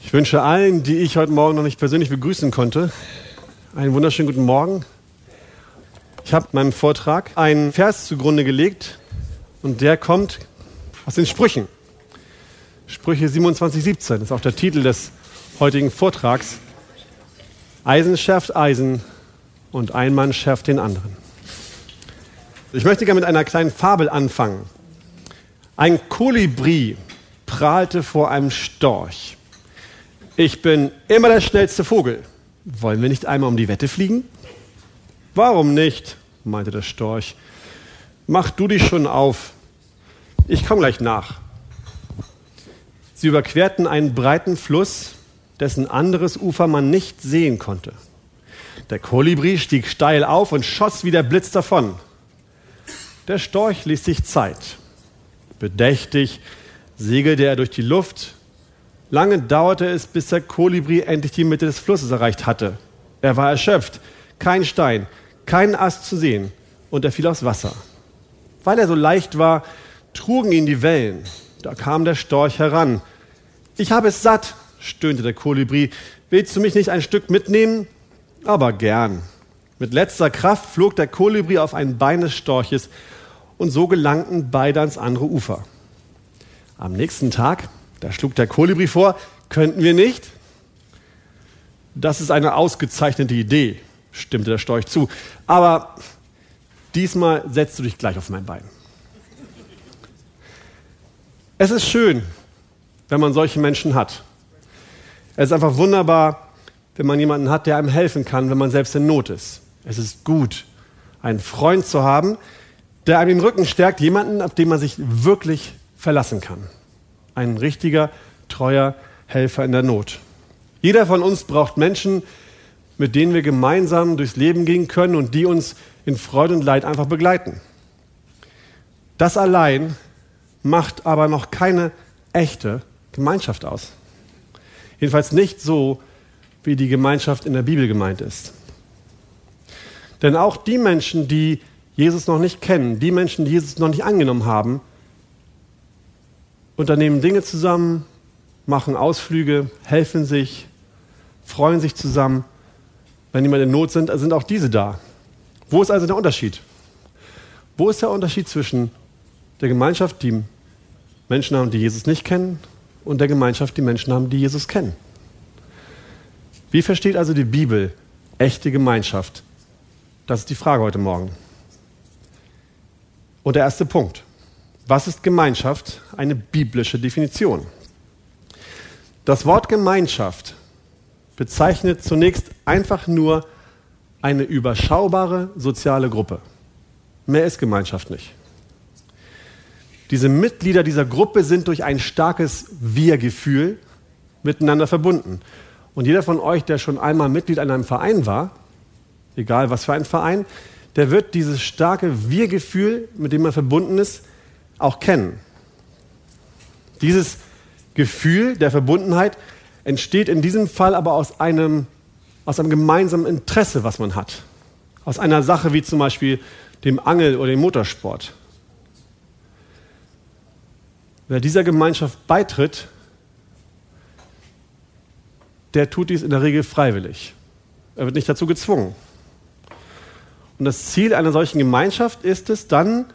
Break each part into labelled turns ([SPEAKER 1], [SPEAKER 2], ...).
[SPEAKER 1] Ich wünsche allen, die ich heute Morgen noch nicht persönlich begrüßen konnte, einen wunderschönen guten Morgen. Ich habe meinem Vortrag einen Vers zugrunde gelegt und der kommt aus den Sprüchen. Sprüche 27, 17 ist auch der Titel des heutigen Vortrags. Eisen schärft Eisen und ein Mann schärft den anderen. Ich möchte gerne mit einer kleinen Fabel anfangen. Ein Kolibri prahlte vor einem Storch. Ich bin immer der schnellste Vogel. Wollen wir nicht einmal um die Wette fliegen? Warum nicht? meinte der Storch. Mach du dich schon auf. Ich komme gleich nach. Sie überquerten einen breiten Fluss, dessen anderes Ufer man nicht sehen konnte. Der Kolibri stieg steil auf und schoss wie der Blitz davon. Der Storch ließ sich Zeit. Bedächtig segelte er durch die Luft Lange dauerte es, bis der Kolibri endlich die Mitte des Flusses erreicht hatte. Er war erschöpft, kein Stein, kein Ast zu sehen, und er fiel aufs Wasser. Weil er so leicht war, trugen ihn die Wellen. Da kam der Storch heran. Ich habe es satt, stöhnte der Kolibri. Willst du mich nicht ein Stück mitnehmen? Aber gern. Mit letzter Kraft flog der Kolibri auf ein Bein des Storches und so gelangten beide ans andere Ufer. Am nächsten Tag da schlug der Kolibri vor, könnten wir nicht? Das ist eine ausgezeichnete Idee, stimmte der Storch zu. Aber diesmal setzt du dich gleich auf mein Bein. Es ist schön, wenn man solche Menschen hat. Es ist einfach wunderbar, wenn man jemanden hat, der einem helfen kann, wenn man selbst in Not ist. Es ist gut, einen Freund zu haben, der einem den Rücken stärkt, jemanden, auf den man sich wirklich verlassen kann ein richtiger, treuer Helfer in der Not. Jeder von uns braucht Menschen, mit denen wir gemeinsam durchs Leben gehen können und die uns in Freude und Leid einfach begleiten. Das allein macht aber noch keine echte Gemeinschaft aus. Jedenfalls nicht so, wie die Gemeinschaft in der Bibel gemeint ist. Denn auch die Menschen, die Jesus noch nicht kennen, die Menschen, die Jesus noch nicht angenommen haben, unternehmen Dinge zusammen, machen Ausflüge, helfen sich, freuen sich zusammen. Wenn jemand in Not sind, sind auch diese da. Wo ist also der Unterschied? Wo ist der Unterschied zwischen der Gemeinschaft, die Menschen haben, die Jesus nicht kennen, und der Gemeinschaft, die Menschen haben, die Jesus kennen? Wie versteht also die Bibel echte Gemeinschaft? Das ist die Frage heute Morgen. Und der erste Punkt. Was ist Gemeinschaft? Eine biblische Definition. Das Wort Gemeinschaft bezeichnet zunächst einfach nur eine überschaubare soziale Gruppe. Mehr ist Gemeinschaft nicht. Diese Mitglieder dieser Gruppe sind durch ein starkes Wir-Gefühl miteinander verbunden. Und jeder von euch, der schon einmal Mitglied an einem Verein war, egal was für ein Verein, der wird dieses starke Wir-Gefühl, mit dem man verbunden ist, auch kennen. Dieses Gefühl der Verbundenheit entsteht in diesem Fall aber aus einem, aus einem gemeinsamen Interesse, was man hat. Aus einer Sache wie zum Beispiel dem Angel- oder dem Motorsport. Wer dieser Gemeinschaft beitritt, der tut dies in der Regel freiwillig. Er wird nicht dazu gezwungen. Und das Ziel einer solchen Gemeinschaft ist es dann,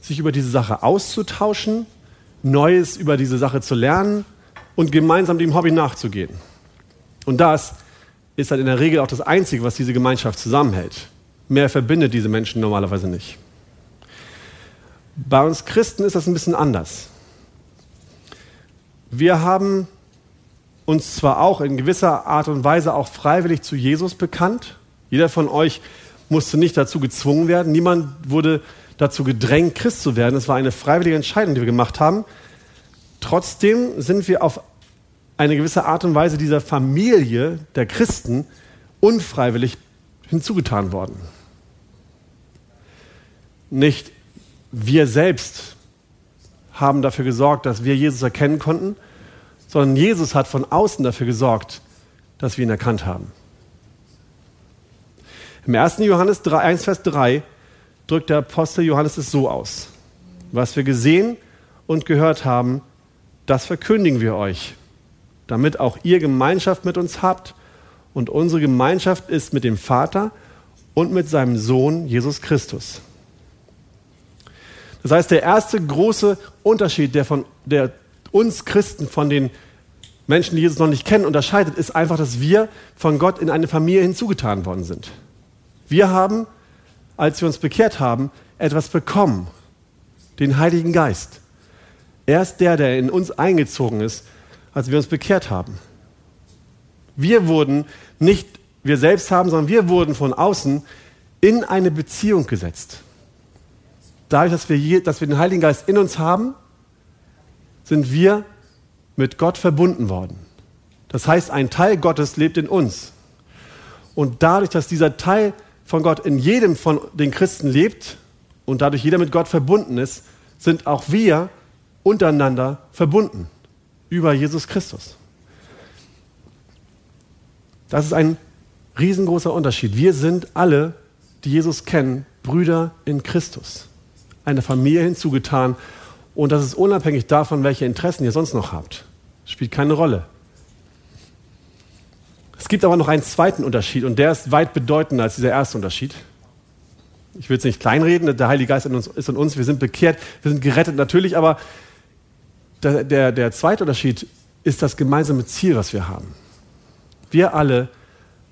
[SPEAKER 1] sich über diese Sache auszutauschen, Neues über diese Sache zu lernen und gemeinsam dem Hobby nachzugehen. Und das ist halt in der Regel auch das Einzige, was diese Gemeinschaft zusammenhält. Mehr verbindet diese Menschen normalerweise nicht. Bei uns Christen ist das ein bisschen anders. Wir haben uns zwar auch in gewisser Art und Weise auch freiwillig zu Jesus bekannt. Jeder von euch musste nicht dazu gezwungen werden. Niemand wurde dazu gedrängt, Christ zu werden. Es war eine freiwillige Entscheidung, die wir gemacht haben. Trotzdem sind wir auf eine gewisse Art und Weise dieser Familie der Christen unfreiwillig hinzugetan worden. Nicht wir selbst haben dafür gesorgt, dass wir Jesus erkennen konnten, sondern Jesus hat von außen dafür gesorgt, dass wir ihn erkannt haben. Im 1. Johannes 3, 1, Vers 3 drückt der Apostel Johannes es so aus. Was wir gesehen und gehört haben, das verkündigen wir euch. damit auch ihr Gemeinschaft mit uns habt. Und unsere Gemeinschaft ist mit dem Vater und mit seinem Sohn Jesus Christus. Das heißt, der erste große Unterschied, der, von, der uns Christen von den Menschen, die Jesus noch nicht kennen, unterscheidet, ist einfach, dass wir von Gott in eine Familie hinzugetan worden sind. Wir haben, als wir uns bekehrt haben, etwas bekommen, den Heiligen Geist. Er ist der, der in uns eingezogen ist, als wir uns bekehrt haben. Wir wurden nicht wir selbst haben, sondern wir wurden von außen in eine Beziehung gesetzt. Dadurch, dass wir, dass wir den Heiligen Geist in uns haben, sind wir mit Gott verbunden worden. Das heißt, ein Teil Gottes lebt in uns. Und dadurch, dass dieser Teil von Gott in jedem von den Christen lebt und dadurch jeder mit Gott verbunden ist, sind auch wir untereinander verbunden über Jesus Christus. Das ist ein riesengroßer Unterschied. Wir sind alle, die Jesus kennen, Brüder in Christus. Eine Familie hinzugetan. Und das ist unabhängig davon, welche Interessen ihr sonst noch habt. Spielt keine Rolle. Es gibt aber noch einen zweiten Unterschied und der ist weit bedeutender als dieser erste Unterschied. Ich will es nicht kleinreden, der Heilige Geist ist in uns, wir sind bekehrt, wir sind gerettet natürlich, aber der, der, der zweite Unterschied ist das gemeinsame Ziel, was wir haben. Wir alle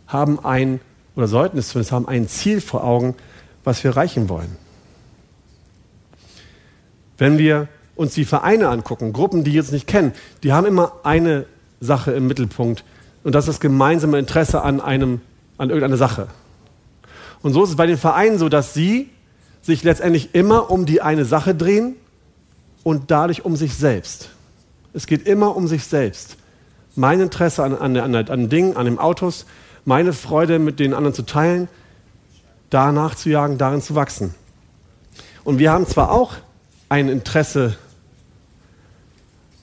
[SPEAKER 1] haben ein, oder sollten es zumindest haben, ein Ziel vor Augen, was wir erreichen wollen. Wenn wir uns die Vereine angucken, Gruppen, die jetzt nicht kennen, die haben immer eine Sache im Mittelpunkt und das ist das gemeinsame Interesse an, einem, an irgendeiner Sache. Und so ist es bei den Vereinen so, dass sie sich letztendlich immer um die eine Sache drehen und dadurch um sich selbst. Es geht immer um sich selbst. Mein Interesse an, an, an, an Dingen, an den Autos, meine Freude mit den anderen zu teilen, danach zu jagen, darin zu wachsen. Und wir haben zwar auch ein Interesse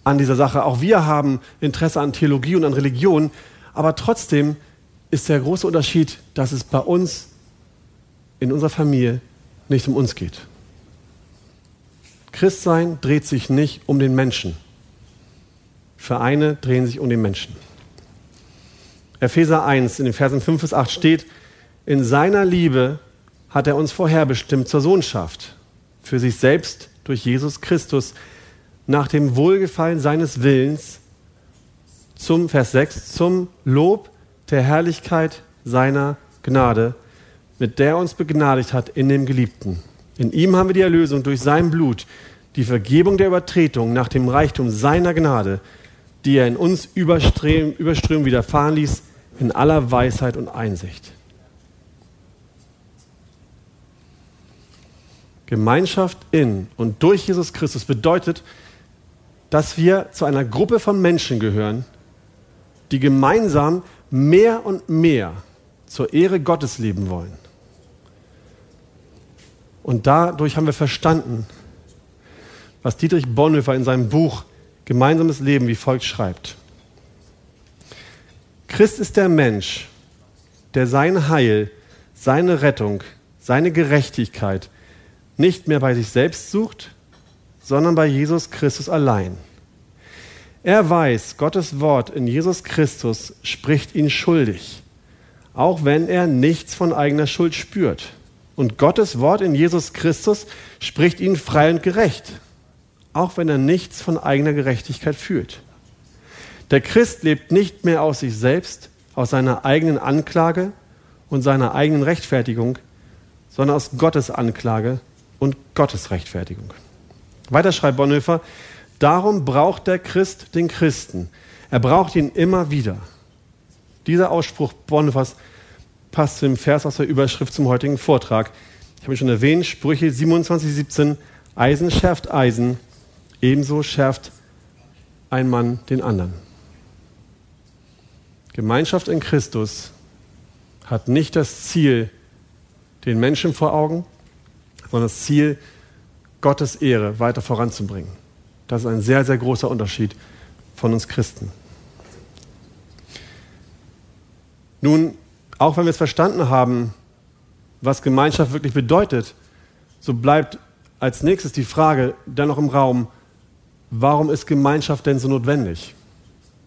[SPEAKER 1] an dieser Sache, auch wir haben Interesse an Theologie und an Religion, aber trotzdem ist der große Unterschied, dass es bei uns in unserer Familie nicht um uns geht. Christsein dreht sich nicht um den Menschen. Vereine drehen sich um den Menschen. Epheser 1 in den Versen 5 bis 8 steht, in seiner Liebe hat er uns vorherbestimmt zur Sohnschaft, für sich selbst durch Jesus Christus, nach dem Wohlgefallen seines Willens, zum Vers 6, zum Lob der Herrlichkeit seiner Gnade, mit der er uns begnadigt hat in dem Geliebten in ihm haben wir die Erlösung durch sein Blut, die Vergebung der Übertretung nach dem Reichtum seiner Gnade, die er in uns überström, überströmen widerfahren ließ, in aller Weisheit und Einsicht. Gemeinschaft in und durch Jesus Christus bedeutet, dass wir zu einer Gruppe von Menschen gehören, die gemeinsam mehr und mehr zur Ehre Gottes leben wollen. Und dadurch haben wir verstanden, was Dietrich Bonhoeffer in seinem Buch Gemeinsames Leben wie folgt schreibt. Christ ist der Mensch, der sein Heil, seine Rettung, seine Gerechtigkeit nicht mehr bei sich selbst sucht, sondern bei Jesus Christus allein. Er weiß, Gottes Wort in Jesus Christus spricht ihn schuldig, auch wenn er nichts von eigener Schuld spürt. Und Gottes Wort in Jesus Christus spricht ihn frei und gerecht, auch wenn er nichts von eigener Gerechtigkeit fühlt. Der Christ lebt nicht mehr aus sich selbst, aus seiner eigenen Anklage und seiner eigenen Rechtfertigung, sondern aus Gottes Anklage und Gottes Rechtfertigung. Weiter schreibt Bonhoeffer, darum braucht der Christ den Christen. Er braucht ihn immer wieder. Dieser Ausspruch Bonhoeffers passt zu dem Vers aus der Überschrift zum heutigen Vortrag. Ich habe ihn schon erwähnt, Sprüche 27, 17, Eisen schärft Eisen, ebenso schärft ein Mann den anderen. Gemeinschaft in Christus hat nicht das Ziel, den Menschen vor Augen, sondern das Ziel, Gottes Ehre weiter voranzubringen. Das ist ein sehr, sehr großer Unterschied von uns Christen. Nun auch wenn wir es verstanden haben, was Gemeinschaft wirklich bedeutet, so bleibt als nächstes die Frage dennoch im Raum, warum ist Gemeinschaft denn so notwendig?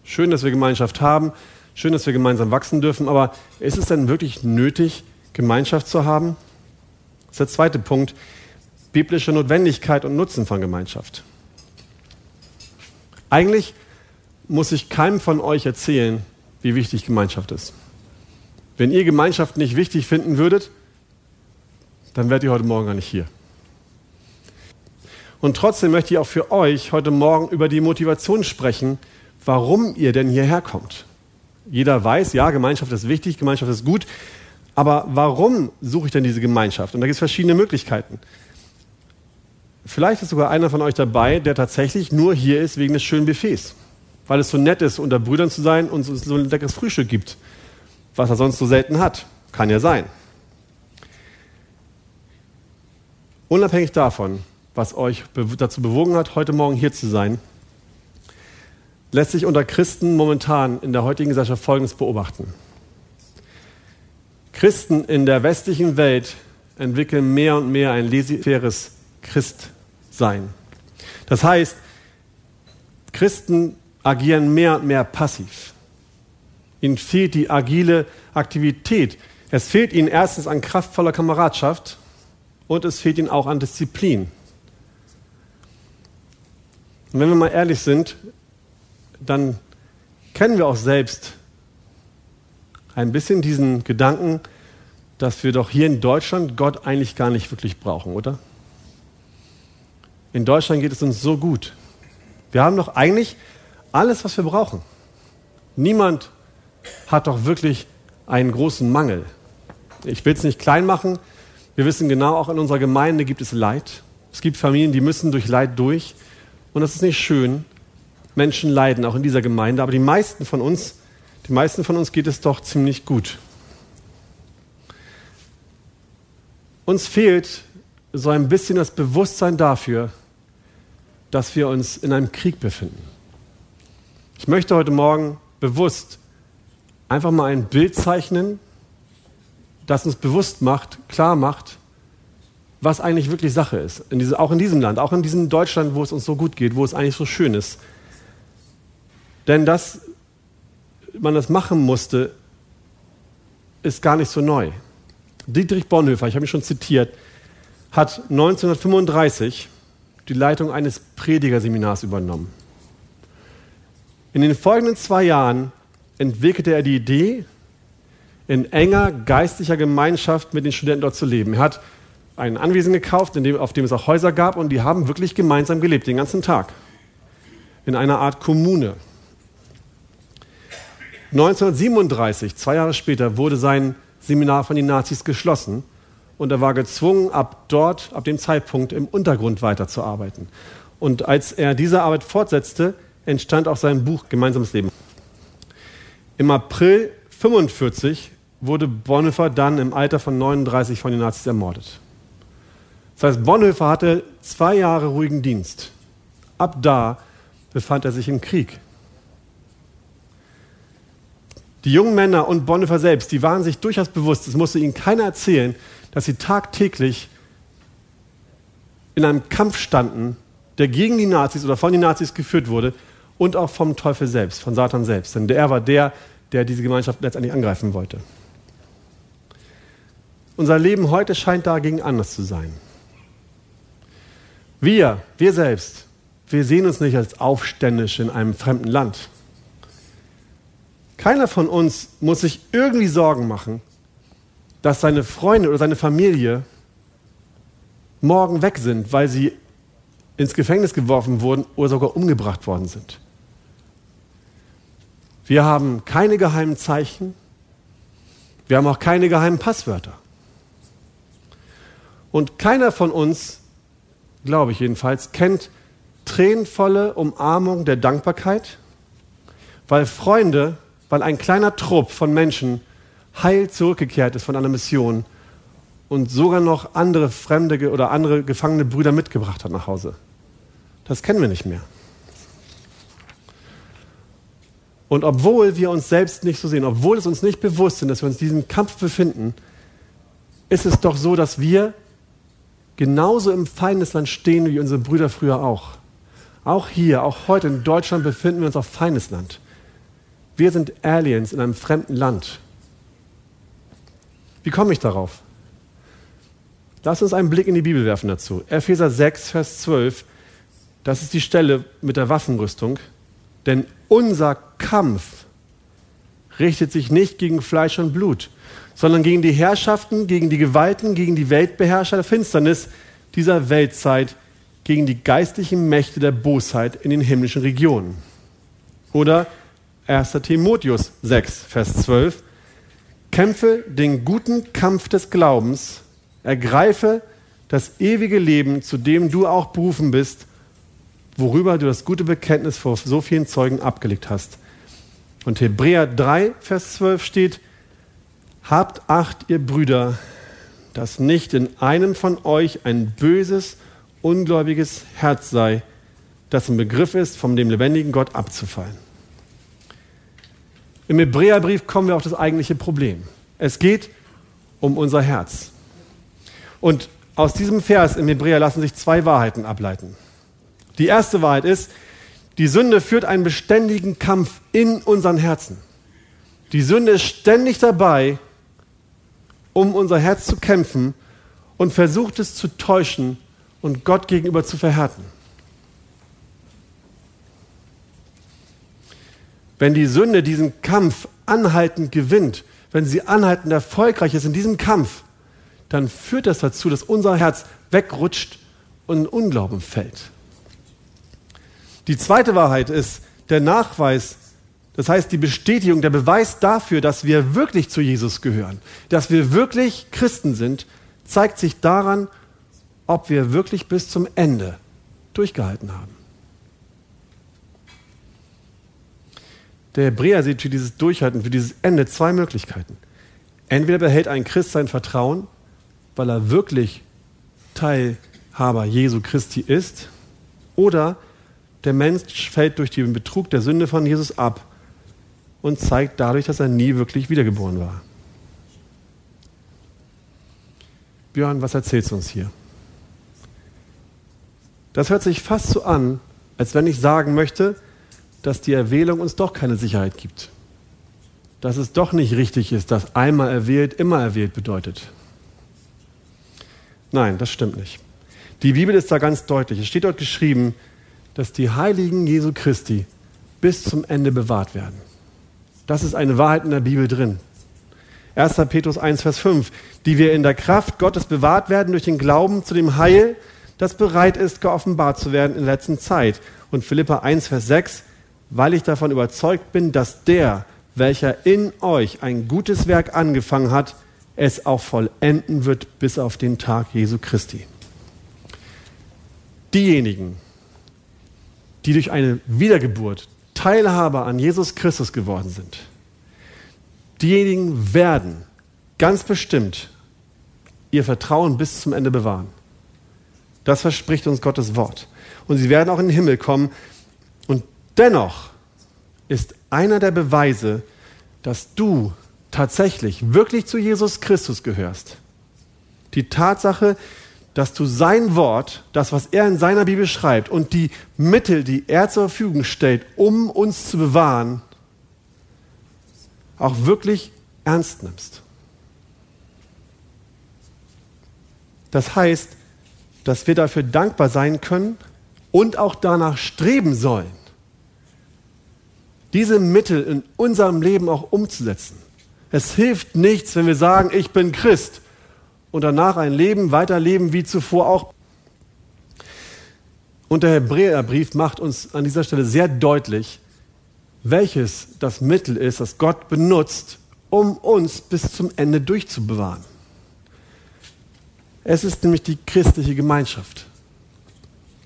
[SPEAKER 1] Schön, dass wir Gemeinschaft haben. Schön, dass wir gemeinsam wachsen dürfen. Aber ist es denn wirklich nötig, Gemeinschaft zu haben? Das ist der zweite Punkt. Biblische Notwendigkeit und Nutzen von Gemeinschaft. Eigentlich muss ich keinem von euch erzählen, wie wichtig Gemeinschaft ist. Wenn ihr Gemeinschaft nicht wichtig finden würdet, dann wärt ihr heute Morgen gar nicht hier. Und trotzdem möchte ich auch für euch heute Morgen über die Motivation sprechen, warum ihr denn hierher kommt. Jeder weiß, ja, Gemeinschaft ist wichtig, Gemeinschaft ist gut, aber warum suche ich denn diese Gemeinschaft? Und da gibt es verschiedene Möglichkeiten. Vielleicht ist sogar einer von euch dabei, der tatsächlich nur hier ist wegen des schönen Buffets, weil es so nett ist, unter Brüdern zu sein und es so ein leckeres Frühstück gibt, was er sonst so selten hat. Kann ja sein. Unabhängig davon, was euch dazu bewogen hat, heute Morgen hier zu sein, lässt sich unter Christen momentan in der heutigen Gesellschaft Folgendes beobachten. Christen in der westlichen Welt entwickeln mehr und mehr ein laissez Christsein. Das heißt, Christen agieren mehr und mehr passiv. Ihnen fehlt die agile Aktivität. Es fehlt ihnen erstens an kraftvoller Kameradschaft und es fehlt ihnen auch an Disziplin. Und wenn wir mal ehrlich sind, dann kennen wir auch selbst ein bisschen diesen Gedanken, dass wir doch hier in Deutschland Gott eigentlich gar nicht wirklich brauchen, oder? In Deutschland geht es uns so gut. Wir haben doch eigentlich alles, was wir brauchen. Niemand hat doch wirklich einen großen Mangel. Ich will es nicht klein machen. Wir wissen genau, auch in unserer Gemeinde gibt es Leid. Es gibt Familien, die müssen durch Leid durch. Und das ist nicht schön. Menschen leiden, auch in dieser Gemeinde. Aber die meisten von uns, die meisten von uns geht es doch ziemlich gut. Uns fehlt so ein bisschen das Bewusstsein dafür, dass wir uns in einem Krieg befinden. Ich möchte heute Morgen bewusst einfach mal ein Bild zeichnen, das uns bewusst macht, klar macht, was eigentlich wirklich Sache ist. In diese, auch in diesem Land, auch in diesem Deutschland, wo es uns so gut geht, wo es eigentlich so schön ist. Denn dass man das machen musste, ist gar nicht so neu. Dietrich Bonhoeffer, ich habe ihn schon zitiert, hat 1935 die Leitung eines Predigerseminars übernommen. In den folgenden zwei Jahren entwickelte er die Idee, in enger geistlicher Gemeinschaft mit den Studenten dort zu leben. Er hat ein Anwesen gekauft, dem, auf dem es auch Häuser gab, und die haben wirklich gemeinsam gelebt, den ganzen Tag. In einer Art Kommune. 1937, zwei Jahre später, wurde sein Seminar von den Nazis geschlossen und er war gezwungen, ab dort, ab dem Zeitpunkt im Untergrund weiterzuarbeiten. Und als er diese Arbeit fortsetzte, entstand auch sein Buch Gemeinsames Leben. Im April 1945 wurde Bonhoeffer dann im Alter von 39 von den Nazis ermordet. Das heißt, Bonhoeffer hatte zwei Jahre ruhigen Dienst. Ab da befand er sich im Krieg. Die jungen Männer und Bonhoeffer selbst, die waren sich durchaus bewusst, es musste ihnen keiner erzählen, dass sie tagtäglich in einem Kampf standen, der gegen die Nazis oder von den Nazis geführt wurde und auch vom Teufel selbst, von Satan selbst. Denn er war der, der diese Gemeinschaft letztendlich angreifen wollte. Unser Leben heute scheint dagegen anders zu sein. Wir, wir selbst, wir sehen uns nicht als aufständisch in einem fremden Land. Keiner von uns muss sich irgendwie Sorgen machen, dass seine Freunde oder seine Familie morgen weg sind, weil sie ins Gefängnis geworfen wurden oder sogar umgebracht worden sind. Wir haben keine geheimen Zeichen. Wir haben auch keine geheimen Passwörter. Und keiner von uns, glaube ich jedenfalls, kennt tränenvolle Umarmung der Dankbarkeit, weil Freunde, weil ein kleiner Trupp von Menschen heil zurückgekehrt ist von einer Mission und sogar noch andere fremde oder andere gefangene Brüder mitgebracht hat nach Hause. Das kennen wir nicht mehr. Und obwohl wir uns selbst nicht so sehen, obwohl es uns nicht bewusst ist, dass wir uns in diesem Kampf befinden, ist es doch so, dass wir genauso im Feindesland stehen wie unsere Brüder früher auch. Auch hier, auch heute in Deutschland befinden wir uns auf Feindesland. Wir sind Aliens in einem fremden Land. Wie komme ich darauf? Lass uns einen Blick in die Bibel werfen dazu. Epheser 6, Vers 12. Das ist die Stelle mit der Waffenrüstung. Denn unser Kampf richtet sich nicht gegen Fleisch und Blut, sondern gegen die Herrschaften, gegen die Gewalten, gegen die Weltbeherrscher der Finsternis dieser Weltzeit, gegen die geistlichen Mächte der Bosheit in den himmlischen Regionen. Oder 1. Timotheus 6, Vers 12. Kämpfe den guten Kampf des Glaubens, ergreife das ewige Leben, zu dem du auch berufen bist, worüber du das gute Bekenntnis vor so vielen Zeugen abgelegt hast. Und Hebräer 3, Vers 12 steht, Habt Acht, ihr Brüder, dass nicht in einem von euch ein böses, ungläubiges Herz sei, das im Begriff ist, von dem lebendigen Gott abzufallen. Im Hebräerbrief kommen wir auf das eigentliche Problem. Es geht um unser Herz. Und aus diesem Vers im Hebräer lassen sich zwei Wahrheiten ableiten. Die erste Wahrheit ist, die Sünde führt einen beständigen Kampf in unseren Herzen. Die Sünde ist ständig dabei, um unser Herz zu kämpfen und versucht es zu täuschen und Gott gegenüber zu verhärten. Wenn die Sünde diesen Kampf anhaltend gewinnt, wenn sie anhaltend erfolgreich ist in diesem Kampf, dann führt das dazu, dass unser Herz wegrutscht und in Unglauben fällt. Die zweite Wahrheit ist der Nachweis, das heißt die Bestätigung, der Beweis dafür, dass wir wirklich zu Jesus gehören, dass wir wirklich Christen sind, zeigt sich daran, ob wir wirklich bis zum Ende durchgehalten haben. Der Hebräer sieht für dieses Durchhalten, für dieses Ende zwei Möglichkeiten. Entweder behält ein Christ sein Vertrauen, weil er wirklich Teilhaber Jesu Christi ist, oder der Mensch fällt durch den Betrug der Sünde von Jesus ab und zeigt dadurch, dass er nie wirklich wiedergeboren war. Björn, was erzählst du uns hier? Das hört sich fast so an, als wenn ich sagen möchte, dass die Erwählung uns doch keine Sicherheit gibt. Dass es doch nicht richtig ist, dass einmal erwählt, immer erwählt bedeutet. Nein, das stimmt nicht. Die Bibel ist da ganz deutlich. Es steht dort geschrieben, dass die Heiligen Jesu Christi bis zum Ende bewahrt werden. Das ist eine Wahrheit in der Bibel drin. 1. Petrus 1, Vers 5, die wir in der Kraft Gottes bewahrt werden durch den Glauben zu dem Heil, das bereit ist, geoffenbart zu werden in der letzten Zeit. Und Philippa 1, Vers 6, weil ich davon überzeugt bin, dass der, welcher in euch ein gutes Werk angefangen hat, es auch vollenden wird bis auf den Tag Jesu Christi. Diejenigen, die durch eine Wiedergeburt Teilhaber an Jesus Christus geworden sind, diejenigen werden ganz bestimmt ihr Vertrauen bis zum Ende bewahren. Das verspricht uns Gottes Wort. Und sie werden auch in den Himmel kommen. Dennoch ist einer der Beweise, dass du tatsächlich wirklich zu Jesus Christus gehörst. Die Tatsache, dass du sein Wort, das, was er in seiner Bibel schreibt und die Mittel, die er zur Verfügung stellt, um uns zu bewahren, auch wirklich ernst nimmst. Das heißt, dass wir dafür dankbar sein können und auch danach streben sollen, diese Mittel in unserem Leben auch umzusetzen. Es hilft nichts, wenn wir sagen, ich bin Christ und danach ein Leben weiterleben wie zuvor auch. Und der Hebräerbrief macht uns an dieser Stelle sehr deutlich, welches das Mittel ist, das Gott benutzt, um uns bis zum Ende durchzubewahren. Es ist nämlich die christliche Gemeinschaft.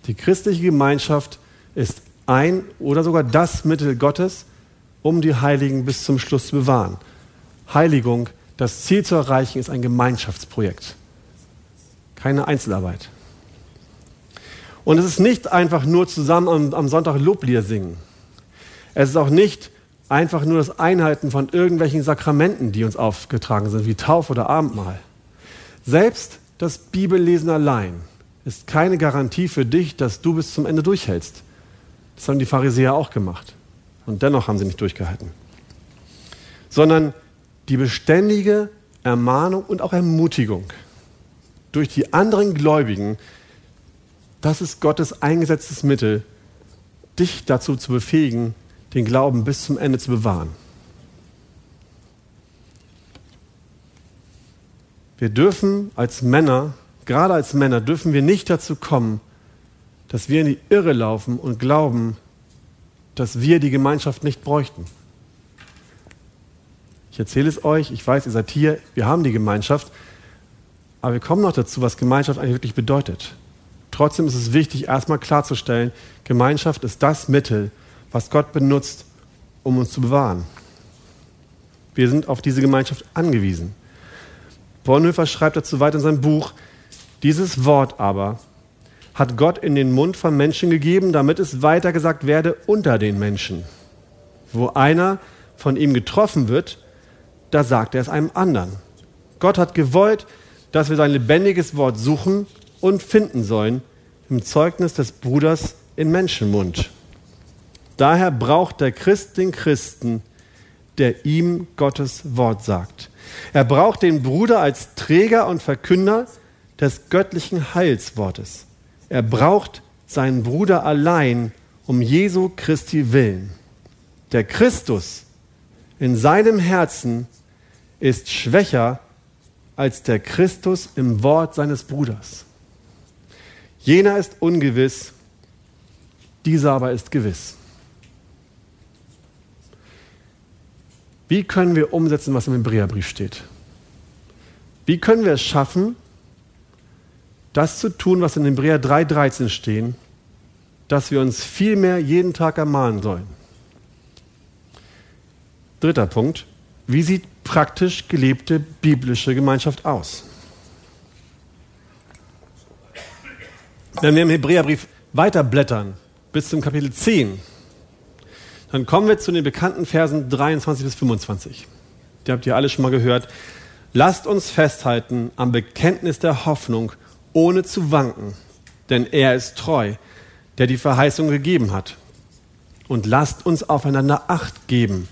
[SPEAKER 1] Die christliche Gemeinschaft ist ein oder sogar das Mittel Gottes, um die Heiligen bis zum Schluss zu bewahren. Heiligung das Ziel zu erreichen ist ein Gemeinschaftsprojekt, keine Einzelarbeit. Und es ist nicht einfach nur zusammen am, am Sonntag Loblieder singen. Es ist auch nicht einfach nur das Einhalten von irgendwelchen Sakramenten, die uns aufgetragen sind, wie Taufe oder Abendmahl. Selbst das Bibellesen allein ist keine Garantie für dich, dass du bis zum Ende durchhältst. Das haben die Pharisäer auch gemacht. Und dennoch haben sie nicht durchgehalten. sondern die beständige Ermahnung und auch Ermutigung durch die anderen Gläubigen, das ist Gottes eingesetztes Mittel, dich dazu zu befähigen, den Glauben bis zum Ende zu bewahren. Wir dürfen als Männer, gerade als Männer, dürfen wir nicht dazu kommen, dass wir in die Irre laufen und glauben, dass wir die Gemeinschaft nicht bräuchten. Ich erzähle es euch, ich weiß, ihr seid hier, wir haben die Gemeinschaft, aber wir kommen noch dazu, was Gemeinschaft eigentlich wirklich bedeutet. Trotzdem ist es wichtig, erstmal klarzustellen, Gemeinschaft ist das Mittel, was Gott benutzt, um uns zu bewahren. Wir sind auf diese Gemeinschaft angewiesen. Bonhoeffer schreibt dazu weiter in seinem Buch, dieses Wort aber hat Gott in den Mund von Menschen gegeben, damit es weitergesagt werde unter den Menschen. Wo einer von ihm getroffen wird, da sagt er es einem anderen. Gott hat gewollt, dass wir sein lebendiges Wort suchen und finden sollen im Zeugnis des Bruders in Menschenmund. Daher braucht der Christ den Christen, der ihm Gottes Wort sagt. Er braucht den Bruder als Träger und Verkünder des göttlichen Heilswortes. Er braucht seinen Bruder allein um Jesu Christi willen. Der Christus in seinem Herzen ist schwächer als der Christus im Wort seines Bruders. Jener ist ungewiss, dieser aber ist gewiss. Wie können wir umsetzen, was im Hebräerbrief steht? Wie können wir es schaffen, das zu tun, was in Hebräer 3,13 stehen, dass wir uns vielmehr jeden Tag ermahnen sollen? Dritter Punkt. Wie sieht praktisch gelebte biblische Gemeinschaft aus? Wenn wir im Hebräerbrief weiterblättern bis zum Kapitel 10, dann kommen wir zu den bekannten Versen 23 bis 25. Die habt ihr alle schon mal gehört. Lasst uns festhalten am Bekenntnis der Hoffnung, ohne zu wanken, denn er ist treu, der die Verheißung gegeben hat. Und lasst uns aufeinander Acht geben,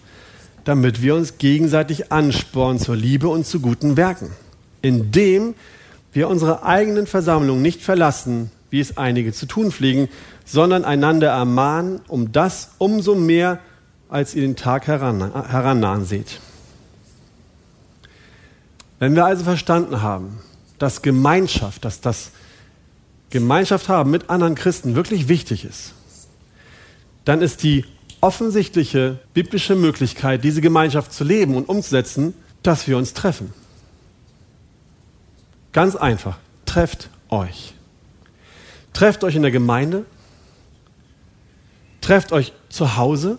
[SPEAKER 1] damit wir uns gegenseitig anspornen zur Liebe und zu guten Werken, indem wir unsere eigenen Versammlungen nicht verlassen, wie es einige zu tun pflegen, sondern einander ermahnen, um das umso mehr, als ihr den Tag herannahen seht. Wenn wir also verstanden haben, dass Gemeinschaft, dass das Gemeinschaft haben mit anderen Christen wirklich wichtig ist, dann ist die offensichtliche biblische Möglichkeit, diese Gemeinschaft zu leben und umzusetzen, dass wir uns treffen. Ganz einfach, trefft euch. Trefft euch in der Gemeinde, Trefft euch zu Hause,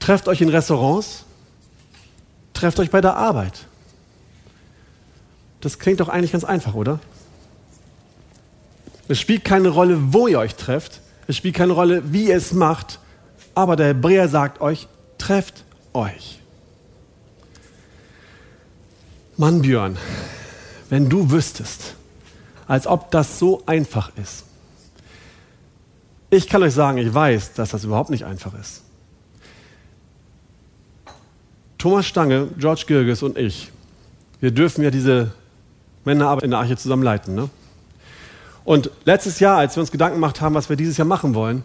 [SPEAKER 1] trefft euch in Restaurants, trefft euch bei der Arbeit. Das klingt doch eigentlich ganz einfach, oder? Es spielt keine Rolle, wo ihr euch trefft, es spielt keine Rolle, wie ihr es macht, aber der Hebräer sagt euch, trefft euch. Mann, Björn, wenn du wüsstest, als ob das so einfach ist, ich kann euch sagen, ich weiß, dass das überhaupt nicht einfach ist. Thomas Stange, George Girgis und ich, wir dürfen ja diese Männerarbeit in der Arche zusammen leiten. Ne? Und letztes Jahr, als wir uns Gedanken gemacht haben, was wir dieses Jahr machen wollen,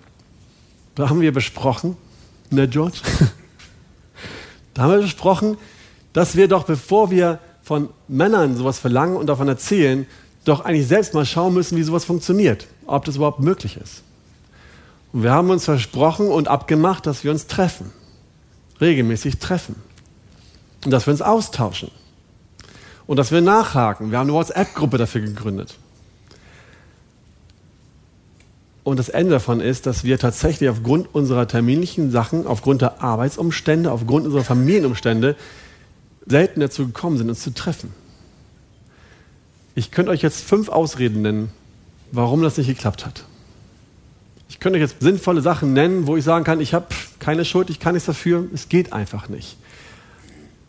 [SPEAKER 1] da haben wir besprochen, ne George? da haben wir besprochen, dass wir doch, bevor wir von Männern sowas verlangen und davon erzählen, doch eigentlich selbst mal schauen müssen, wie sowas funktioniert, ob das überhaupt möglich ist. Und wir haben uns versprochen und abgemacht, dass wir uns treffen. Regelmäßig treffen. Und dass wir uns austauschen. Und dass wir nachhaken. Wir haben eine WhatsApp-Gruppe dafür gegründet. Und das Ende davon ist, dass wir tatsächlich aufgrund unserer terminlichen Sachen, aufgrund der Arbeitsumstände, aufgrund unserer Familienumstände selten dazu gekommen sind, uns zu treffen. Ich könnte euch jetzt fünf Ausreden nennen, warum das nicht geklappt hat. Ich könnte euch jetzt sinnvolle Sachen nennen, wo ich sagen kann, ich habe keine Schuld, ich kann nichts dafür, es geht einfach nicht.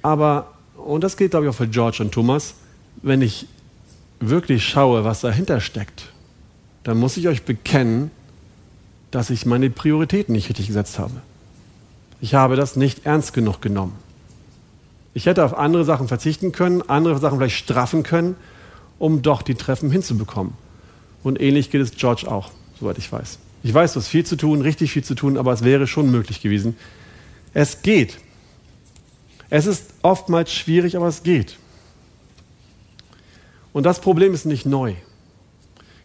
[SPEAKER 1] Aber, und das gilt glaube ich auch für George und Thomas, wenn ich wirklich schaue, was dahinter steckt, dann muss ich euch bekennen, dass ich meine Prioritäten nicht richtig gesetzt habe. Ich habe das nicht ernst genug genommen. Ich hätte auf andere Sachen verzichten können, andere Sachen vielleicht straffen können, um doch die Treffen hinzubekommen. Und ähnlich geht es George auch, soweit ich weiß. Ich weiß, du hast viel zu tun, richtig viel zu tun, aber es wäre schon möglich gewesen. Es geht. Es ist oftmals schwierig, aber es geht. Und das Problem ist nicht neu.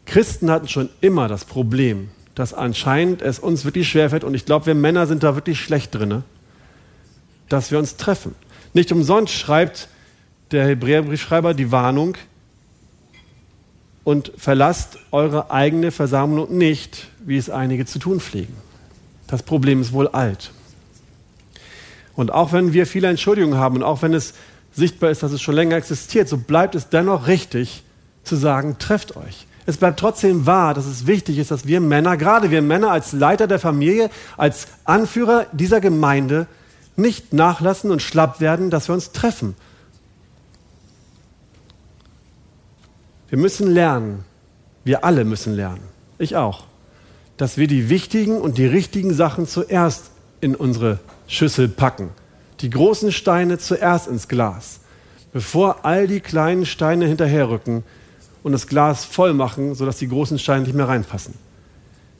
[SPEAKER 1] Christen hatten schon immer das Problem, dass anscheinend es uns wirklich schwerfällt, und ich glaube, wir Männer sind da wirklich schlecht drin, dass wir uns treffen. Nicht umsonst schreibt der Hebräerbriefschreiber die Warnung, und verlasst eure eigene Versammlung nicht, wie es einige zu tun pflegen. Das Problem ist wohl alt. Und auch wenn wir viele Entschuldigungen haben und auch wenn es sichtbar ist, dass es schon länger existiert, so bleibt es dennoch richtig zu sagen, trefft euch. Es bleibt trotzdem wahr, dass es wichtig ist, dass wir Männer, gerade wir Männer als Leiter der Familie, als Anführer dieser Gemeinde, nicht nachlassen und schlapp werden, dass wir uns treffen. Wir müssen lernen, wir alle müssen lernen, ich auch, dass wir die wichtigen und die richtigen Sachen zuerst in unsere Schüssel packen. Die großen Steine zuerst ins Glas, bevor all die kleinen Steine hinterherrücken und das Glas voll machen, sodass die großen Steine nicht mehr reinpassen.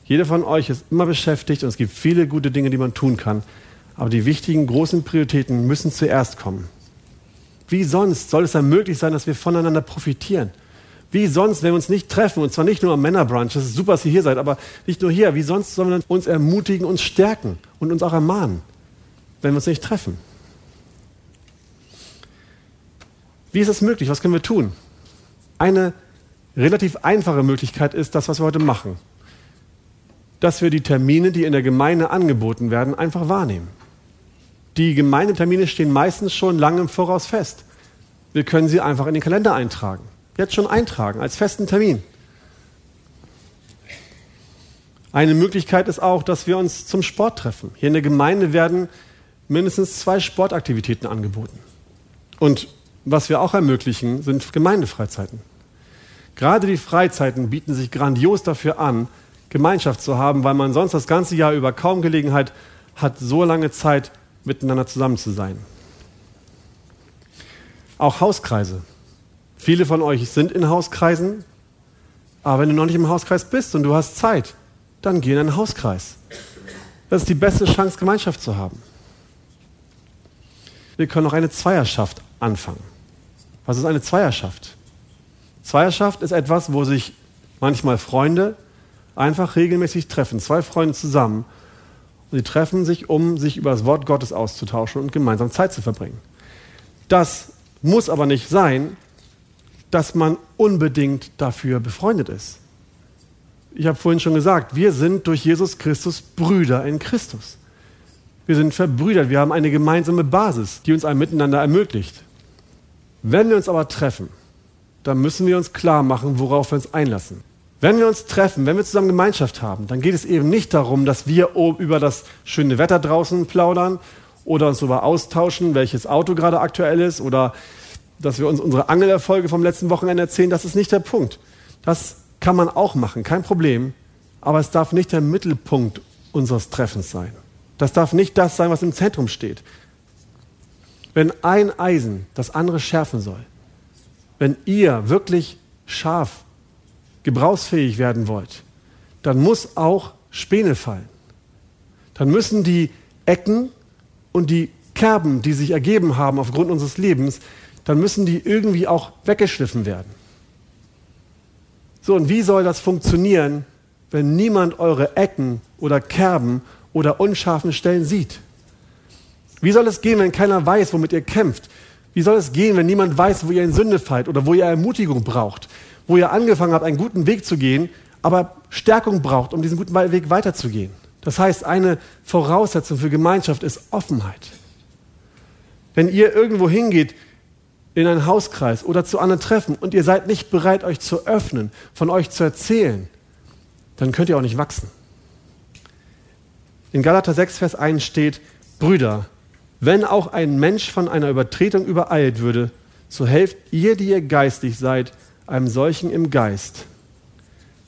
[SPEAKER 1] Jeder von euch ist immer beschäftigt und es gibt viele gute Dinge, die man tun kann. Aber die wichtigen, großen Prioritäten müssen zuerst kommen. Wie sonst soll es dann möglich sein, dass wir voneinander profitieren? Wie sonst, wenn wir uns nicht treffen, und zwar nicht nur am Männerbrunch, das ist super, dass ihr hier seid, aber nicht nur hier, wie sonst sollen wir uns ermutigen, uns stärken und uns auch ermahnen, wenn wir uns nicht treffen? Wie ist das möglich? Was können wir tun? Eine relativ einfache Möglichkeit ist das, was wir heute machen. Dass wir die Termine, die in der Gemeinde angeboten werden, einfach wahrnehmen. Die Gemeindetermine stehen meistens schon lange im Voraus fest. Wir können sie einfach in den Kalender eintragen. Jetzt schon eintragen als festen Termin. Eine Möglichkeit ist auch, dass wir uns zum Sport treffen. Hier in der Gemeinde werden mindestens zwei Sportaktivitäten angeboten. Und was wir auch ermöglichen, sind Gemeindefreizeiten. Gerade die Freizeiten bieten sich grandios dafür an, Gemeinschaft zu haben, weil man sonst das ganze Jahr über kaum Gelegenheit hat, so lange Zeit miteinander zusammen zu sein. Auch Hauskreise. Viele von euch sind in Hauskreisen, aber wenn du noch nicht im Hauskreis bist und du hast Zeit, dann geh in einen Hauskreis. Das ist die beste Chance, Gemeinschaft zu haben. Wir können auch eine Zweierschaft anfangen. Was ist eine Zweierschaft? Zweierschaft ist etwas, wo sich manchmal Freunde einfach regelmäßig treffen. Zwei Freunde zusammen. Und sie treffen sich, um sich über das Wort Gottes auszutauschen und gemeinsam Zeit zu verbringen. Das muss aber nicht sein, dass man unbedingt dafür befreundet ist. Ich habe vorhin schon gesagt, wir sind durch Jesus Christus Brüder in Christus. Wir sind verbrüdert, wir haben eine gemeinsame Basis, die uns ein Miteinander ermöglicht. Wenn wir uns aber treffen, dann müssen wir uns klar machen, worauf wir uns einlassen. Wenn wir uns treffen, wenn wir zusammen Gemeinschaft haben, dann geht es eben nicht darum, dass wir über das schöne Wetter draußen plaudern oder uns darüber austauschen, welches Auto gerade aktuell ist oder dass wir uns unsere Angelerfolge vom letzten Wochenende erzählen, das ist nicht der Punkt. Das kann man auch machen, kein Problem. Aber es darf nicht der Mittelpunkt unseres Treffens sein. Das darf nicht das sein, was im Zentrum steht. Wenn ein Eisen das andere schärfen soll, wenn ihr wirklich scharf, gebrauchsfähig werden wollt, dann muss auch Späne fallen. Dann müssen die Ecken und die Kerben, die sich ergeben haben aufgrund unseres Lebens, dann müssen die irgendwie auch weggeschliffen werden. So, und wie soll das funktionieren, wenn niemand eure Ecken oder Kerben oder unscharfen Stellen sieht? Wie soll es gehen, wenn keiner weiß, womit ihr kämpft? Wie soll es gehen, wenn niemand weiß, wo ihr in Sünde fallt oder wo ihr Ermutigung braucht? Wo ihr angefangen habt, einen guten Weg zu gehen, aber Stärkung braucht, um diesen guten Weg weiterzugehen? Das heißt, eine Voraussetzung für Gemeinschaft ist Offenheit. Wenn ihr irgendwo hingeht, in einen Hauskreis oder zu anderen Treffen und ihr seid nicht bereit, euch zu öffnen, von euch zu erzählen, dann könnt ihr auch nicht wachsen. In Galater 6, Vers 1 steht, Brüder, wenn auch ein Mensch von einer Übertretung übereilt würde, so helft ihr, die ihr geistig seid, einem solchen im Geist.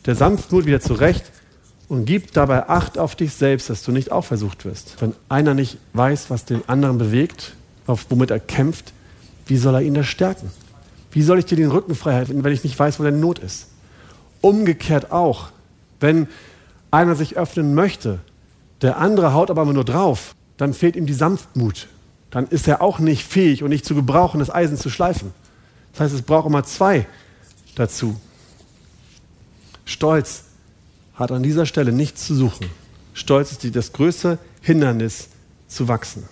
[SPEAKER 1] Der Sanftmut wieder zurecht und gib dabei Acht auf dich selbst, dass du nicht auch versucht wirst. Wenn einer nicht weiß, was den anderen bewegt, womit er kämpft, wie soll er ihn da stärken? Wie soll ich dir den Rücken frei halten, wenn ich nicht weiß, wo deine Not ist? Umgekehrt auch, wenn einer sich öffnen möchte, der andere haut aber nur drauf, dann fehlt ihm die Sanftmut. Dann ist er auch nicht fähig und nicht zu gebrauchen, das Eisen zu schleifen. Das heißt, es braucht immer zwei dazu. Stolz hat an dieser Stelle nichts zu suchen. Stolz ist die, das größte Hindernis zu wachsen.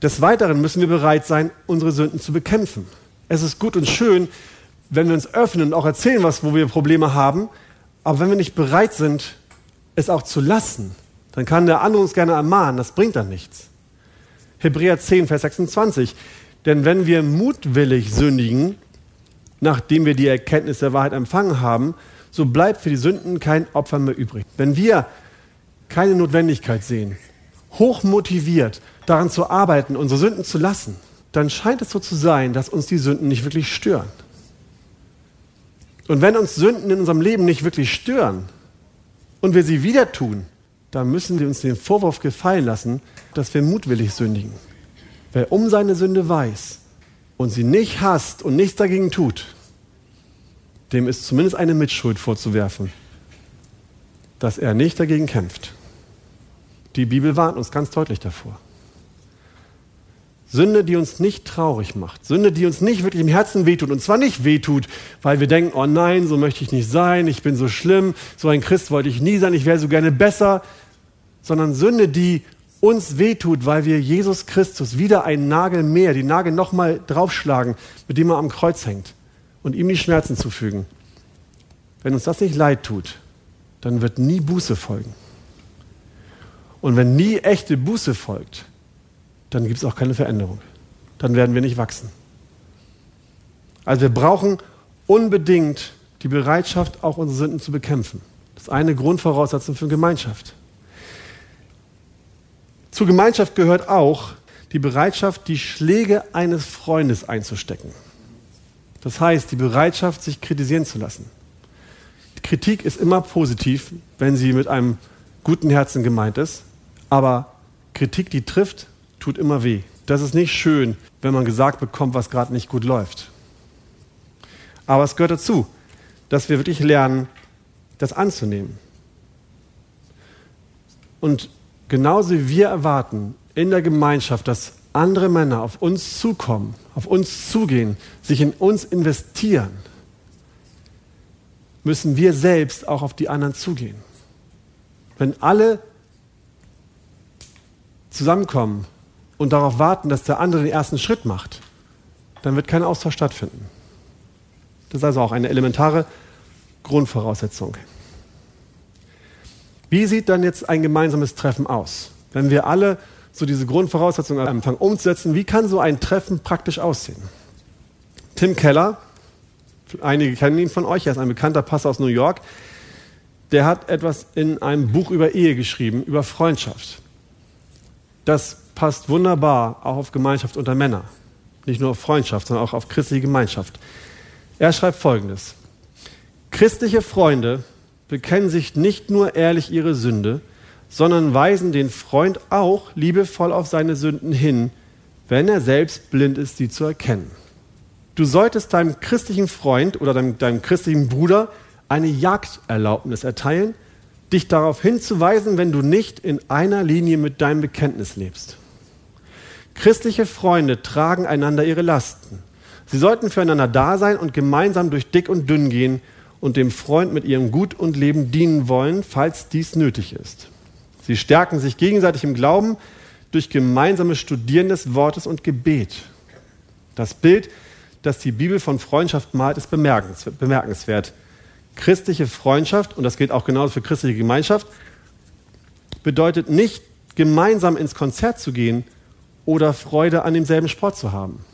[SPEAKER 1] Des Weiteren müssen wir bereit sein, unsere Sünden zu bekämpfen. Es ist gut und schön, wenn wir uns öffnen und auch erzählen, was, wo wir Probleme haben, aber wenn wir nicht bereit sind, es auch zu lassen, dann kann der andere uns gerne ermahnen, das bringt dann nichts. Hebräer 10, Vers 26. Denn wenn wir mutwillig sündigen, nachdem wir die Erkenntnis der Wahrheit empfangen haben, so bleibt für die Sünden kein Opfer mehr übrig. Wenn wir keine Notwendigkeit sehen, hochmotiviert daran zu arbeiten, unsere Sünden zu lassen, dann scheint es so zu sein, dass uns die Sünden nicht wirklich stören. Und wenn uns Sünden in unserem Leben nicht wirklich stören und wir sie wieder tun, dann müssen wir uns den Vorwurf gefallen lassen, dass wir mutwillig sündigen. Wer um seine Sünde weiß und sie nicht hasst und nichts dagegen tut, dem ist zumindest eine Mitschuld vorzuwerfen, dass er nicht dagegen kämpft. Die Bibel warnt uns ganz deutlich davor. Sünde, die uns nicht traurig macht. Sünde, die uns nicht wirklich im Herzen wehtut. Und zwar nicht wehtut, weil wir denken, oh nein, so möchte ich nicht sein, ich bin so schlimm, so ein Christ wollte ich nie sein, ich wäre so gerne besser. Sondern Sünde, die uns wehtut, weil wir Jesus Christus wieder einen Nagel mehr, die Nagel nochmal draufschlagen, mit dem er am Kreuz hängt und ihm die Schmerzen zufügen. Wenn uns das nicht leid tut, dann wird nie Buße folgen. Und wenn nie echte Buße folgt, dann gibt es auch keine Veränderung. Dann werden wir nicht wachsen. Also wir brauchen unbedingt die Bereitschaft, auch unsere Sünden zu bekämpfen. Das ist eine Grundvoraussetzung für Gemeinschaft. Zur Gemeinschaft gehört auch die Bereitschaft, die Schläge eines Freundes einzustecken. Das heißt, die Bereitschaft, sich kritisieren zu lassen. Kritik ist immer positiv, wenn sie mit einem guten Herzen gemeint ist, aber Kritik, die trifft, tut immer weh. Das ist nicht schön, wenn man gesagt bekommt, was gerade nicht gut läuft. Aber es gehört dazu, dass wir wirklich lernen, das anzunehmen. Und genauso wie wir erwarten in der Gemeinschaft, dass andere Männer auf uns zukommen, auf uns zugehen, sich in uns investieren, müssen wir selbst auch auf die anderen zugehen. Wenn alle zusammenkommen und darauf warten, dass der andere den ersten Schritt macht, dann wird kein Austausch stattfinden. Das ist also auch eine elementare Grundvoraussetzung. Wie sieht dann jetzt ein gemeinsames Treffen aus? Wenn wir alle so diese Grundvoraussetzungen anfangen umzusetzen, wie kann so ein Treffen praktisch aussehen? Tim Keller, einige kennen ihn von euch, er ist ein bekannter Pastor aus New York, der hat etwas in einem Buch über Ehe geschrieben, über Freundschaft. Das passt wunderbar auch auf Gemeinschaft unter Männern. Nicht nur auf Freundschaft, sondern auch auf christliche Gemeinschaft. Er schreibt folgendes. Christliche Freunde bekennen sich nicht nur ehrlich ihre Sünde, sondern weisen den Freund auch liebevoll auf seine Sünden hin, wenn er selbst blind ist, sie zu erkennen. Du solltest deinem christlichen Freund oder deinem, deinem christlichen Bruder eine Jagderlaubnis erteilen, dich darauf hinzuweisen, wenn du nicht in einer Linie mit deinem Bekenntnis lebst. Christliche Freunde tragen einander ihre Lasten. Sie sollten füreinander da sein und gemeinsam durch dick und dünn gehen und dem Freund mit ihrem Gut und Leben dienen wollen, falls dies nötig ist. Sie stärken sich gegenseitig im Glauben durch gemeinsames Studieren des Wortes und Gebet. Das Bild, das die Bibel von Freundschaft malt, ist bemerkenswert. Christliche Freundschaft, und das gilt auch genauso für christliche Gemeinschaft, bedeutet nicht, gemeinsam ins Konzert zu gehen oder Freude an demselben Sport zu haben.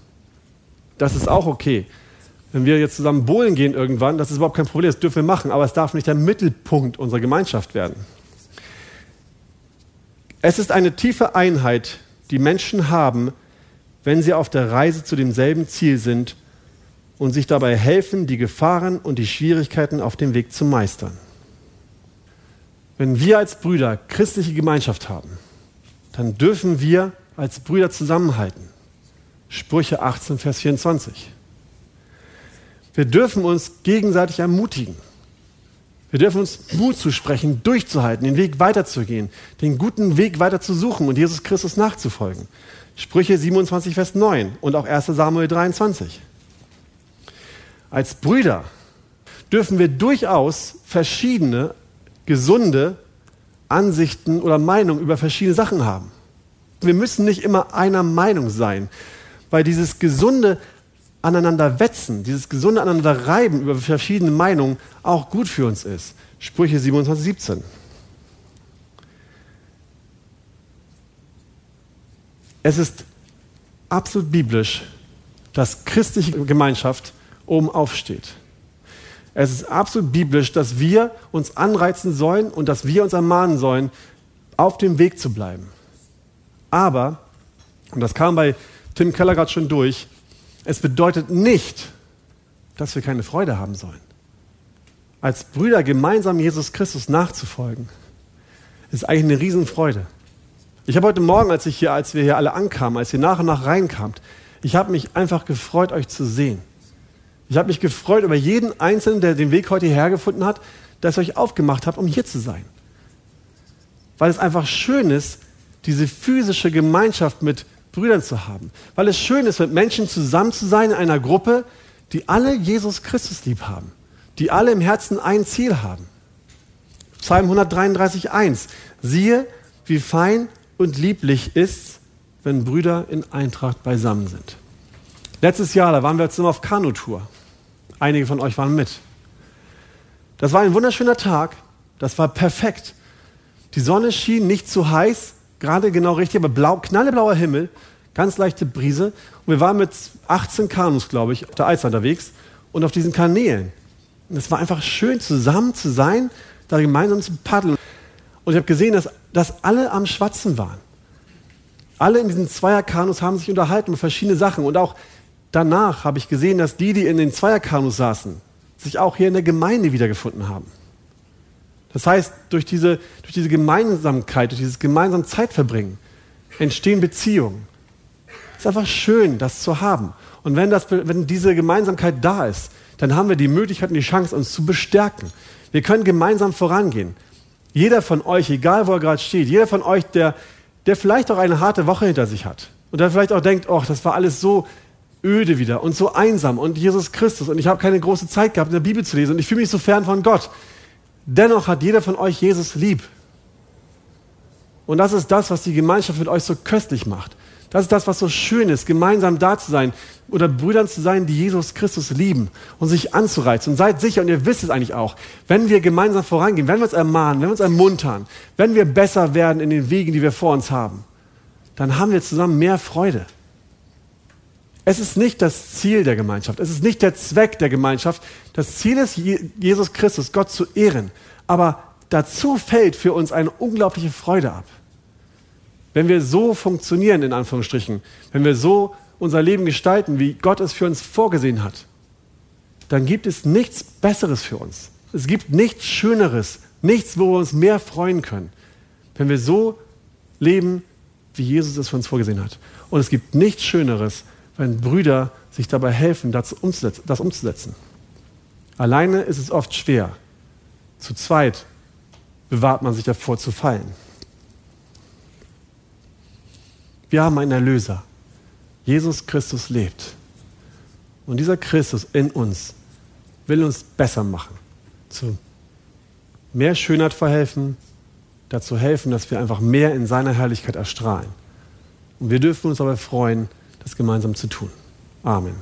[SPEAKER 1] Das ist auch okay. Wenn wir jetzt zusammen bowlen gehen irgendwann, das ist überhaupt kein Problem, das dürfen wir machen, aber es darf nicht der Mittelpunkt unserer Gemeinschaft werden. Es ist eine tiefe Einheit, die Menschen haben, wenn sie auf der Reise zu demselben Ziel sind und sich dabei helfen, die Gefahren und die Schwierigkeiten auf dem Weg zu meistern. Wenn wir als Brüder christliche Gemeinschaft haben, dann dürfen wir als Brüder zusammenhalten. Sprüche 18, Vers 24. Wir dürfen uns gegenseitig ermutigen. Wir dürfen uns Mut zusprechen, durchzuhalten, den Weg weiterzugehen, den guten Weg weiter zu suchen und Jesus Christus nachzufolgen. Sprüche 27, Vers 9 und auch 1 Samuel 23. Als Brüder dürfen wir durchaus verschiedene, gesunde Ansichten oder Meinungen über verschiedene Sachen haben. Wir müssen nicht immer einer Meinung sein, weil dieses gesunde aneinander wetzen, dieses gesunde aneinander reiben über verschiedene Meinungen auch gut für uns ist. Sprüche 27, 17. Es ist absolut biblisch, dass christliche Gemeinschaft oben aufsteht. Es ist absolut biblisch, dass wir uns anreizen sollen und dass wir uns ermahnen sollen, auf dem Weg zu bleiben. Aber, und das kam bei Tim Keller gerade schon durch, es bedeutet nicht, dass wir keine Freude haben sollen. Als Brüder gemeinsam Jesus Christus nachzufolgen, ist eigentlich eine Riesenfreude. Ich habe heute Morgen, als, ich hier, als wir hier alle ankamen, als ihr nach und nach reinkamt, ich habe mich einfach gefreut, euch zu sehen. Ich habe mich gefreut über jeden Einzelnen, der den Weg heute hierher gefunden hat, dass ihr euch aufgemacht habt, um hier zu sein. Weil es einfach schön ist, diese physische Gemeinschaft mit Brüdern zu haben. Weil es schön ist, mit Menschen zusammen zu sein in einer Gruppe, die alle Jesus Christus lieb haben. Die alle im Herzen ein Ziel haben. Psalm 133,1. Siehe, wie fein und lieblich ist, wenn Brüder in Eintracht beisammen sind. Letztes Jahr, da waren wir zusammen auf Kanutour. Einige von euch waren mit. Das war ein wunderschöner Tag. Das war perfekt. Die Sonne schien nicht zu heiß, gerade genau richtig, aber blau, knalleblauer Himmel, ganz leichte Brise. Und wir waren mit 18 Kanus, glaube ich, auf der Alster unterwegs und auf diesen Kanälen. Und es war einfach schön, zusammen zu sein, da gemeinsam zu paddeln. Und ich habe gesehen, dass, dass alle am Schwatzen waren. Alle in diesen Zweierkanus haben sich unterhalten über verschiedene Sachen. Und auch danach habe ich gesehen, dass die, die in den Zweierkanus saßen, sich auch hier in der Gemeinde wiedergefunden haben. Das heißt, durch diese, durch diese Gemeinsamkeit, durch dieses gemeinsame Zeitverbringen entstehen Beziehungen. Es ist einfach schön, das zu haben. Und wenn, das, wenn diese Gemeinsamkeit da ist, dann haben wir die Möglichkeit und die Chance, uns zu bestärken. Wir können gemeinsam vorangehen. Jeder von euch, egal wo er gerade steht, jeder von euch, der, der vielleicht auch eine harte Woche hinter sich hat und der vielleicht auch denkt, oh, das war alles so öde wieder und so einsam und Jesus Christus und ich habe keine große Zeit gehabt, in der Bibel zu lesen und ich fühle mich so fern von Gott. Dennoch hat jeder von euch Jesus lieb. Und das ist das, was die Gemeinschaft mit euch so köstlich macht. Das ist das, was so schön ist, gemeinsam da zu sein oder Brüdern zu sein, die Jesus Christus lieben und sich anzureizen. Und seid sicher, und ihr wisst es eigentlich auch, wenn wir gemeinsam vorangehen, wenn wir uns ermahnen, wenn wir uns ermuntern, wenn wir besser werden in den Wegen, die wir vor uns haben, dann haben wir zusammen mehr Freude. Es ist nicht das Ziel der Gemeinschaft, es ist nicht der Zweck der Gemeinschaft. Das Ziel ist, Jesus Christus, Gott zu ehren. Aber dazu fällt für uns eine unglaubliche Freude ab. Wenn wir so funktionieren, in Anführungsstrichen, wenn wir so unser Leben gestalten, wie Gott es für uns vorgesehen hat, dann gibt es nichts Besseres für uns. Es gibt nichts Schöneres, nichts, wo wir uns mehr freuen können, wenn wir so leben, wie Jesus es für uns vorgesehen hat. Und es gibt nichts Schöneres, wenn Brüder sich dabei helfen, das umzusetzen. Alleine ist es oft schwer. Zu zweit bewahrt man sich davor zu fallen. Wir haben einen Erlöser. Jesus Christus lebt. Und dieser Christus in uns will uns besser machen, zu mehr Schönheit verhelfen, dazu helfen, dass wir einfach mehr in seiner Herrlichkeit erstrahlen. Und wir dürfen uns aber freuen, das gemeinsam zu tun. Amen.